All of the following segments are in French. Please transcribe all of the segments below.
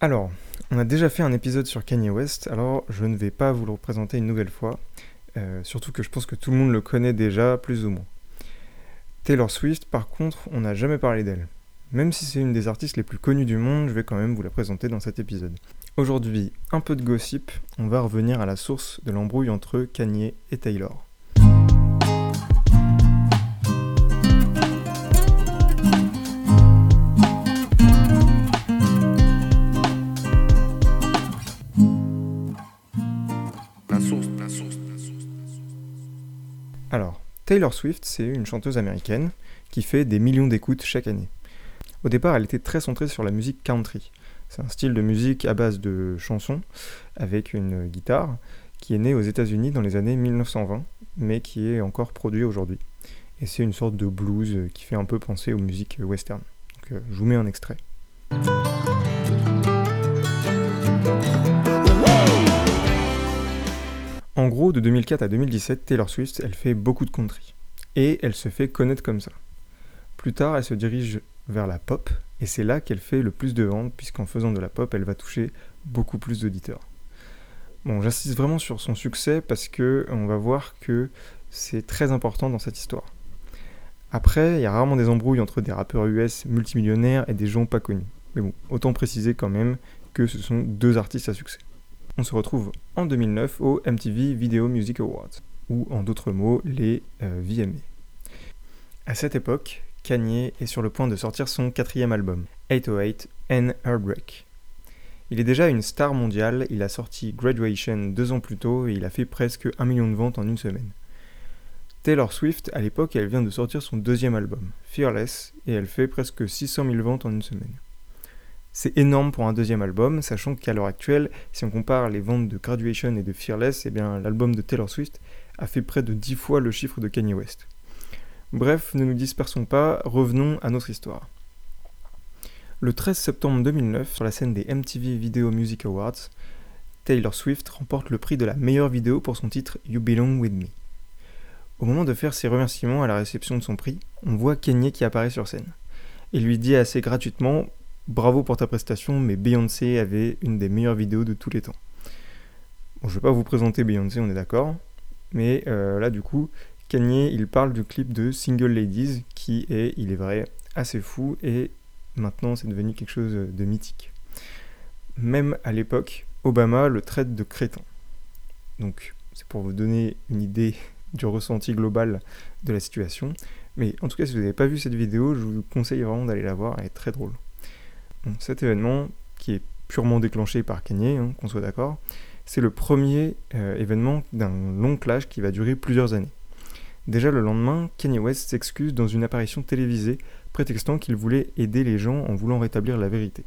Alors, on a déjà fait un épisode sur Kanye West, alors je ne vais pas vous le représenter une nouvelle fois, euh, surtout que je pense que tout le monde le connaît déjà, plus ou moins. Taylor Swift, par contre, on n'a jamais parlé d'elle. Même si c'est une des artistes les plus connues du monde, je vais quand même vous la présenter dans cet épisode. Aujourd'hui, un peu de gossip, on va revenir à la source de l'embrouille entre Kanye et Taylor. Taylor Swift, c'est une chanteuse américaine qui fait des millions d'écoutes chaque année. Au départ, elle était très centrée sur la musique country. C'est un style de musique à base de chansons avec une guitare qui est né aux États-Unis dans les années 1920, mais qui est encore produit aujourd'hui. Et c'est une sorte de blues qui fait un peu penser aux musiques western. Donc, euh, je vous mets un extrait. En gros, de 2004 à 2017, Taylor Swift, elle fait beaucoup de country. Et elle se fait connaître comme ça. Plus tard, elle se dirige vers la pop, et c'est là qu'elle fait le plus de ventes, puisqu'en faisant de la pop, elle va toucher beaucoup plus d'auditeurs. Bon, j'insiste vraiment sur son succès parce que on va voir que c'est très important dans cette histoire. Après, il y a rarement des embrouilles entre des rappeurs US multimillionnaires et des gens pas connus. Mais bon, autant préciser quand même que ce sont deux artistes à succès on se retrouve en 2009 au MTV Video Music Awards, ou en d'autres mots, les euh, VMA. À cette époque, Kanye est sur le point de sortir son quatrième album, 808 and Heartbreak. Il est déjà une star mondiale, il a sorti Graduation deux ans plus tôt et il a fait presque un million de ventes en une semaine. Taylor Swift, à l'époque, elle vient de sortir son deuxième album, Fearless, et elle fait presque 600 000 ventes en une semaine. C'est énorme pour un deuxième album, sachant qu'à l'heure actuelle, si on compare les ventes de Graduation et de Fearless, eh bien l'album de Taylor Swift a fait près de 10 fois le chiffre de Kanye West. Bref, ne nous dispersons pas, revenons à notre histoire. Le 13 septembre 2009, sur la scène des MTV Video Music Awards, Taylor Swift remporte le prix de la meilleure vidéo pour son titre You Belong With Me. Au moment de faire ses remerciements à la réception de son prix, on voit Kanye qui apparaît sur scène. Il lui dit assez gratuitement bravo pour ta prestation, mais Beyoncé avait une des meilleures vidéos de tous les temps. Bon, je vais pas vous présenter Beyoncé, on est d'accord, mais euh, là du coup, Kanye, il parle du clip de Single Ladies, qui est, il est vrai, assez fou, et maintenant c'est devenu quelque chose de mythique. Même à l'époque, Obama le traite de crétin. Donc c'est pour vous donner une idée du ressenti global de la situation. Mais en tout cas, si vous n'avez pas vu cette vidéo, je vous conseille vraiment d'aller la voir, elle est très drôle cet événement, qui est purement déclenché par Kanye, hein, qu'on soit d'accord, c'est le premier euh, événement d'un long clash qui va durer plusieurs années. Déjà le lendemain, Kanye West s'excuse dans une apparition télévisée, prétextant qu'il voulait aider les gens en voulant rétablir la vérité.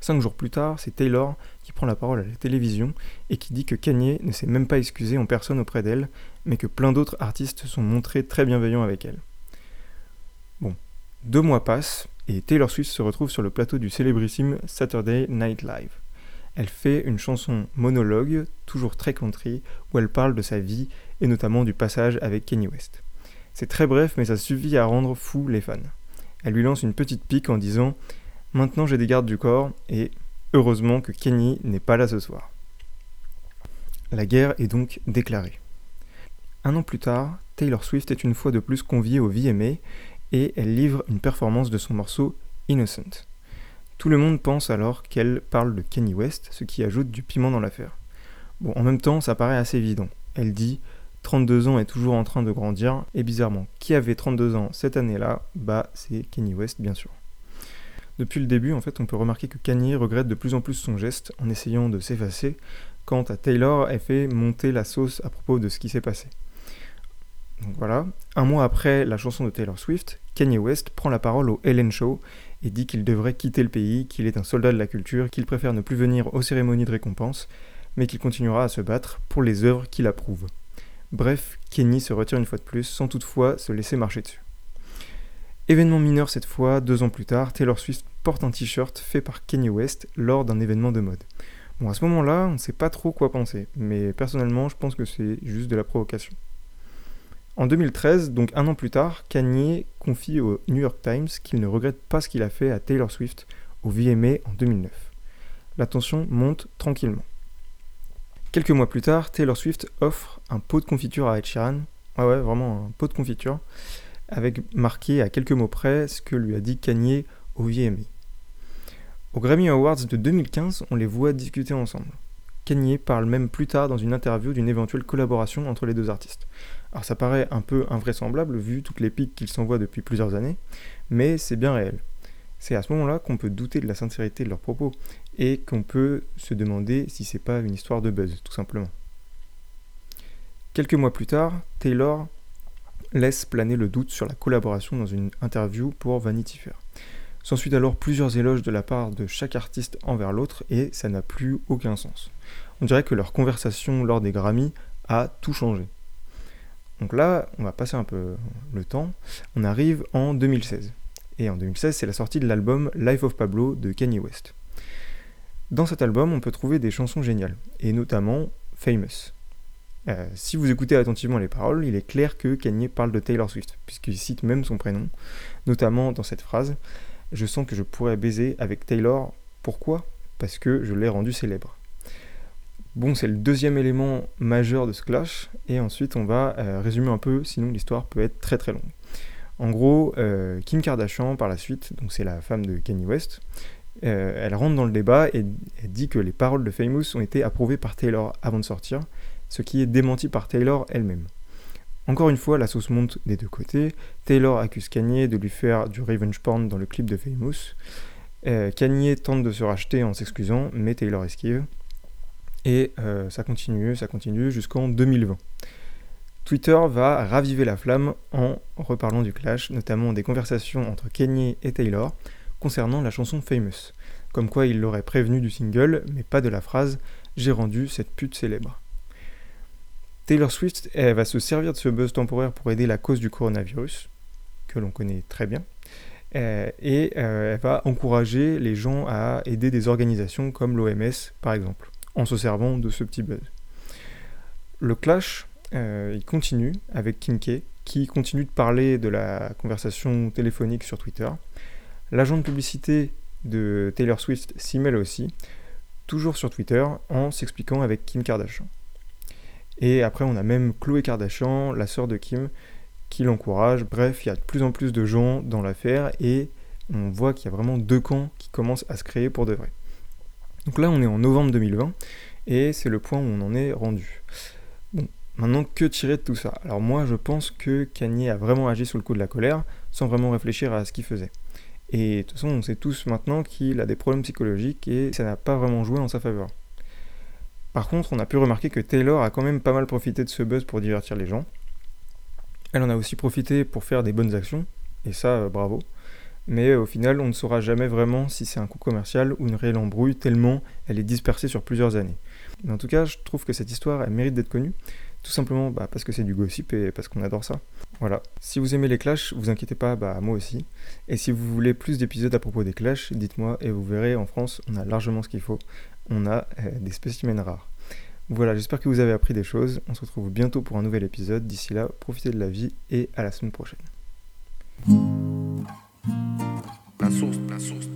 Cinq jours plus tard, c'est Taylor qui prend la parole à la télévision et qui dit que Kanye ne s'est même pas excusé en personne auprès d'elle, mais que plein d'autres artistes sont montrés très bienveillants avec elle. Bon, deux mois passent, et Taylor Swift se retrouve sur le plateau du célébrissime Saturday Night Live. Elle fait une chanson monologue, toujours très country, où elle parle de sa vie et notamment du passage avec Kanye West. C'est très bref, mais ça suffit à rendre fou les fans. Elle lui lance une petite pique en disant Maintenant j'ai des gardes du corps et heureusement que Kanye n'est pas là ce soir. La guerre est donc déclarée. Un an plus tard, Taylor Swift est une fois de plus conviée au VMA et elle livre une performance de son morceau Innocent. Tout le monde pense alors qu'elle parle de Kanye West, ce qui ajoute du piment dans l'affaire. Bon, en même temps, ça paraît assez évident. Elle dit 32 ans est toujours en train de grandir, et bizarrement, qui avait 32 ans cette année-là? Bah, c'est Kanye West, bien sûr. Depuis le début, en fait, on peut remarquer que Kanye regrette de plus en plus son geste en essayant de s'effacer, quant à Taylor, elle fait monter la sauce à propos de ce qui s'est passé. Donc voilà, un mois après la chanson de Taylor Swift, Kanye West prend la parole au Ellen Show et dit qu'il devrait quitter le pays, qu'il est un soldat de la culture, qu'il préfère ne plus venir aux cérémonies de récompense, mais qu'il continuera à se battre pour les œuvres qu'il approuve. Bref, Kanye se retire une fois de plus, sans toutefois se laisser marcher dessus. Événement mineur cette fois, deux ans plus tard, Taylor Swift porte un t-shirt fait par Kanye West lors d'un événement de mode. Bon, à ce moment-là, on ne sait pas trop quoi penser, mais personnellement, je pense que c'est juste de la provocation. En 2013, donc un an plus tard, Kanye confie au New York Times qu'il ne regrette pas ce qu'il a fait à Taylor Swift au VMA en 2009. la tension monte tranquillement. Quelques mois plus tard, Taylor Swift offre un pot de confiture à Ed Sheeran. Ouais, ouais, vraiment un pot de confiture. Avec marqué à quelques mots près ce que lui a dit Kanye au VMA. Au Grammy Awards de 2015, on les voit discuter ensemble. Kanye parle même plus tard dans une interview d'une éventuelle collaboration entre les deux artistes. Alors ça paraît un peu invraisemblable vu toutes les piques qu'ils s'envoient depuis plusieurs années, mais c'est bien réel. C'est à ce moment-là qu'on peut douter de la sincérité de leurs propos et qu'on peut se demander si c'est pas une histoire de buzz, tout simplement. Quelques mois plus tard, Taylor laisse planer le doute sur la collaboration dans une interview pour Vanity Fair. S'ensuit alors plusieurs éloges de la part de chaque artiste envers l'autre et ça n'a plus aucun sens. On dirait que leur conversation lors des Grammys a tout changé. Donc là, on va passer un peu le temps. On arrive en 2016. Et en 2016, c'est la sortie de l'album Life of Pablo de Kanye West. Dans cet album, on peut trouver des chansons géniales, et notamment Famous. Euh, si vous écoutez attentivement les paroles, il est clair que Kanye parle de Taylor Swift, puisqu'il cite même son prénom, notamment dans cette phrase Je sens que je pourrais baiser avec Taylor. Pourquoi? Parce que je l'ai rendu célèbre. Bon, c'est le deuxième élément majeur de ce clash, et ensuite on va euh, résumer un peu, sinon l'histoire peut être très très longue. En gros, euh, Kim Kardashian, par la suite, donc c'est la femme de Kanye West, euh, elle rentre dans le débat et elle dit que les paroles de Famous ont été approuvées par Taylor avant de sortir, ce qui est démenti par Taylor elle-même. Encore une fois, la sauce monte des deux côtés. Taylor accuse Kanye de lui faire du revenge porn dans le clip de Famous. Euh, Kanye tente de se racheter en s'excusant, mais Taylor esquive. Et ça continue, ça continue jusqu'en 2020. Twitter va raviver la flamme en reparlant du clash, notamment des conversations entre Kanye et Taylor concernant la chanson Famous, comme quoi il l'aurait prévenu du single, mais pas de la phrase J'ai rendu cette pute célèbre. Taylor Swift va se servir de ce buzz temporaire pour aider la cause du coronavirus, que l'on connaît très bien, euh, et euh, elle va encourager les gens à aider des organisations comme l'OMS par exemple, en se servant de ce petit buzz. Le clash euh, continue avec Kim K, qui continue de parler de la conversation téléphonique sur Twitter. L'agent de publicité de Taylor Swift s'y mêle aussi, toujours sur Twitter, en s'expliquant avec Kim Kardashian. Et après, on a même Chloé Kardashian, la sœur de Kim, qui l'encourage. Bref, il y a de plus en plus de gens dans l'affaire et on voit qu'il y a vraiment deux camps qui commencent à se créer pour de vrai. Donc là, on est en novembre 2020 et c'est le point où on en est rendu. Bon, Maintenant, que tirer de tout ça? Alors moi, je pense que Kanye a vraiment agi sous le coup de la colère, sans vraiment réfléchir à ce qu'il faisait. Et de toute façon, on sait tous maintenant qu'il a des problèmes psychologiques et ça n'a pas vraiment joué en sa faveur. Par contre, on a pu remarquer que Taylor a quand même pas mal profité de ce buzz pour divertir les gens. Elle en a aussi profité pour faire des bonnes actions, et ça, euh, bravo. Mais au final, on ne saura jamais vraiment si c'est un coup commercial ou une réelle embrouille, tellement elle est dispersée sur plusieurs années. En tout cas, je trouve que cette histoire, elle mérite d'être connue, tout simplement bah, parce que c'est du gossip et parce qu'on adore ça. Voilà. Si vous aimez les clashs, vous inquiétez pas, bah moi aussi. Et si vous voulez plus d'épisodes à propos des clashs, dites-moi et vous verrez, en France, on a largement ce qu'il faut. On a euh, des spécimens rares. Voilà, j'espère que vous avez appris des choses. On se retrouve bientôt pour un nouvel épisode. D'ici là, profitez de la vie et à la semaine prochaine. La source, la source.